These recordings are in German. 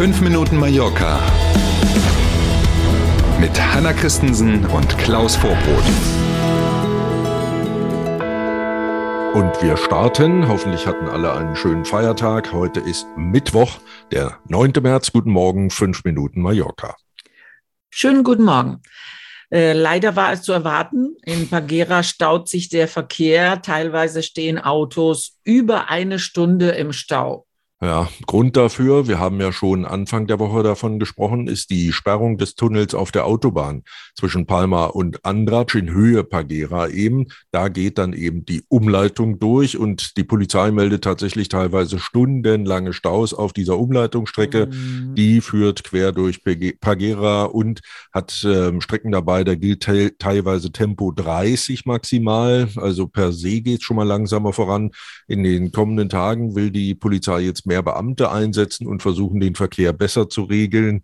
5 Minuten Mallorca mit Hanna Christensen und Klaus Vorbrot. Und wir starten. Hoffentlich hatten alle einen schönen Feiertag. Heute ist Mittwoch, der 9. März. Guten Morgen, 5 Minuten Mallorca. Schönen guten Morgen. Äh, leider war es zu erwarten. In Pagera staut sich der Verkehr. Teilweise stehen Autos über eine Stunde im Stau. Ja, Grund dafür, wir haben ja schon Anfang der Woche davon gesprochen, ist die Sperrung des Tunnels auf der Autobahn zwischen Palma und Andratsch in Höhe Pagera eben. Da geht dann eben die Umleitung durch und die Polizei meldet tatsächlich teilweise stundenlange Staus auf dieser Umleitungsstrecke. Mhm. Die führt quer durch Pagera und hat ähm, Strecken dabei, da gilt te teilweise Tempo 30 maximal. Also per se geht es schon mal langsamer voran. In den kommenden Tagen will die Polizei jetzt mehr Beamte einsetzen und versuchen, den Verkehr besser zu regeln.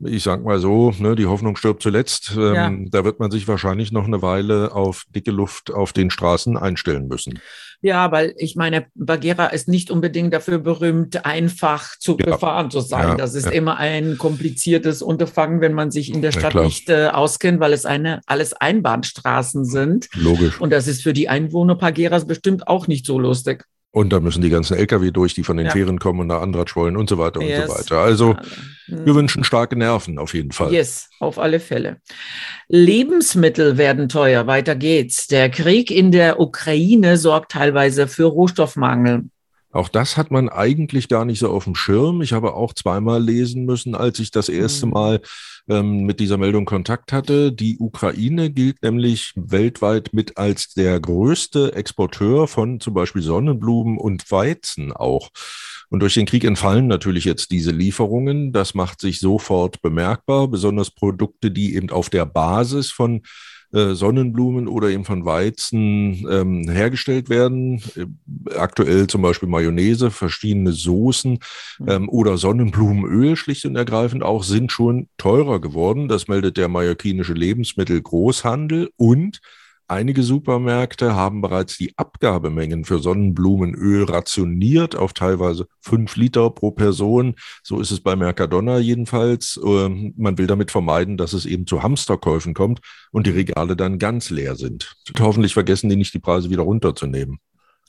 Ich sag mal so, ne, die Hoffnung stirbt zuletzt. Ähm, ja. Da wird man sich wahrscheinlich noch eine Weile auf dicke Luft auf den Straßen einstellen müssen. Ja, weil ich meine, Bagheera ist nicht unbedingt dafür berühmt, einfach zu ja. befahren zu sein. Ja, das ist immer ein kompliziertes Unterfangen, wenn man sich in der Stadt nicht äh, auskennt, weil es eine, alles Einbahnstraßen sind. Logisch. Und das ist für die Einwohner Pagheras bestimmt auch nicht so lustig. Und da müssen die ganzen Lkw durch, die von den ja. Fähren kommen und nach Andratsch wollen und so weiter yes. und so weiter. Also wir wünschen starke Nerven auf jeden Fall. Yes, auf alle Fälle. Lebensmittel werden teuer. Weiter geht's. Der Krieg in der Ukraine sorgt teilweise für Rohstoffmangel. Auch das hat man eigentlich gar nicht so auf dem Schirm. Ich habe auch zweimal lesen müssen, als ich das erste mhm. Mal ähm, mit dieser Meldung Kontakt hatte. Die Ukraine gilt nämlich weltweit mit als der größte Exporteur von zum Beispiel Sonnenblumen und Weizen auch. Und durch den Krieg entfallen natürlich jetzt diese Lieferungen. Das macht sich sofort bemerkbar, besonders Produkte, die eben auf der Basis von äh, Sonnenblumen oder eben von Weizen ähm, hergestellt werden. Äh, aktuell zum Beispiel Mayonnaise, verschiedene Soßen mhm. ähm, oder Sonnenblumenöl schlicht und ergreifend auch sind schon teurer geworden. Das meldet der mallorquinische Lebensmittelgroßhandel und Einige Supermärkte haben bereits die Abgabemengen für Sonnenblumenöl rationiert auf teilweise fünf Liter pro Person. So ist es bei Mercadona jedenfalls. Ähm, man will damit vermeiden, dass es eben zu Hamsterkäufen kommt und die Regale dann ganz leer sind. Hoffentlich vergessen die nicht, die Preise wieder runterzunehmen.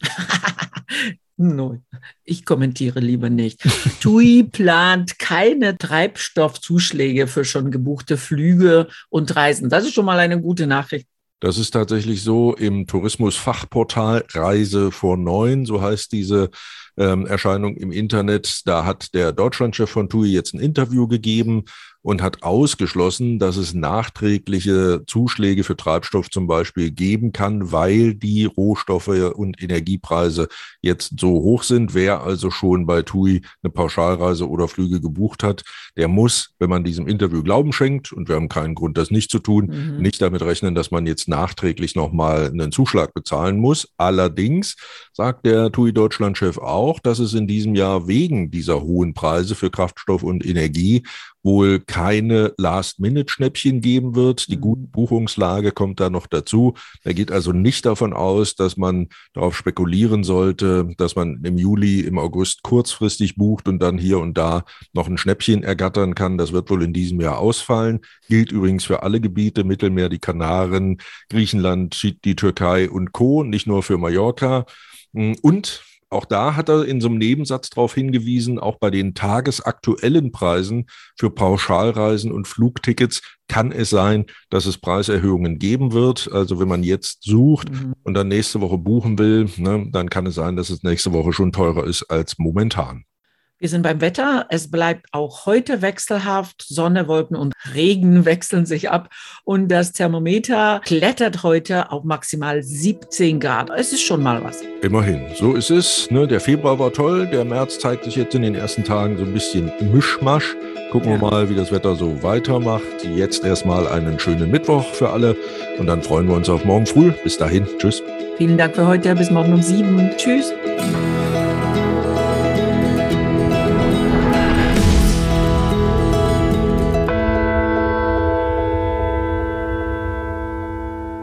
No, ich kommentiere lieber nicht. TUI plant keine Treibstoffzuschläge für schon gebuchte Flüge und Reisen. Das ist schon mal eine gute Nachricht. Das ist tatsächlich so im Tourismusfachportal Reise vor neun, so heißt diese ähm, Erscheinung im Internet. Da hat der Deutschlandchef von TUI jetzt ein Interview gegeben und hat ausgeschlossen, dass es nachträgliche Zuschläge für Treibstoff zum Beispiel geben kann, weil die Rohstoffe und Energiepreise jetzt so hoch sind. Wer also schon bei TUI eine Pauschalreise oder Flüge gebucht hat, der muss, wenn man diesem Interview Glauben schenkt, und wir haben keinen Grund, das nicht zu tun, mhm. nicht damit rechnen, dass man jetzt nachträglich nochmal einen Zuschlag bezahlen muss. Allerdings sagt der TUI Deutschland-Chef auch, dass es in diesem Jahr wegen dieser hohen Preise für Kraftstoff und Energie wohl keine Last-Minute-Schnäppchen geben wird. Die gute mhm. Buchungslage kommt da noch dazu. Er geht also nicht davon aus, dass man darauf spekulieren sollte, dass man im Juli, im August kurzfristig bucht und dann hier und da noch ein Schnäppchen ergattern kann. Das wird wohl in diesem Jahr ausfallen. Gilt übrigens für alle Gebiete, Mittelmeer, die Kanaren, Griechenland, die Türkei und Co., nicht nur für Mallorca. Und auch da hat er in so einem Nebensatz darauf hingewiesen, auch bei den tagesaktuellen Preisen für Pauschalreisen und Flugtickets kann es sein, dass es Preiserhöhungen geben wird. Also wenn man jetzt sucht mhm. und dann nächste Woche buchen will, ne, dann kann es sein, dass es nächste Woche schon teurer ist als momentan. Wir sind beim Wetter. Es bleibt auch heute wechselhaft. Sonne, Wolken und Regen wechseln sich ab. Und das Thermometer klettert heute auf maximal 17 Grad. Es ist schon mal was. Immerhin. So ist es. Ne? Der Februar war toll. Der März zeigt sich jetzt in den ersten Tagen so ein bisschen Mischmasch. Gucken ja. wir mal, wie das Wetter so weitermacht. Jetzt erstmal einen schönen Mittwoch für alle. Und dann freuen wir uns auf morgen früh. Bis dahin. Tschüss. Vielen Dank für heute. Bis morgen um sieben. Tschüss.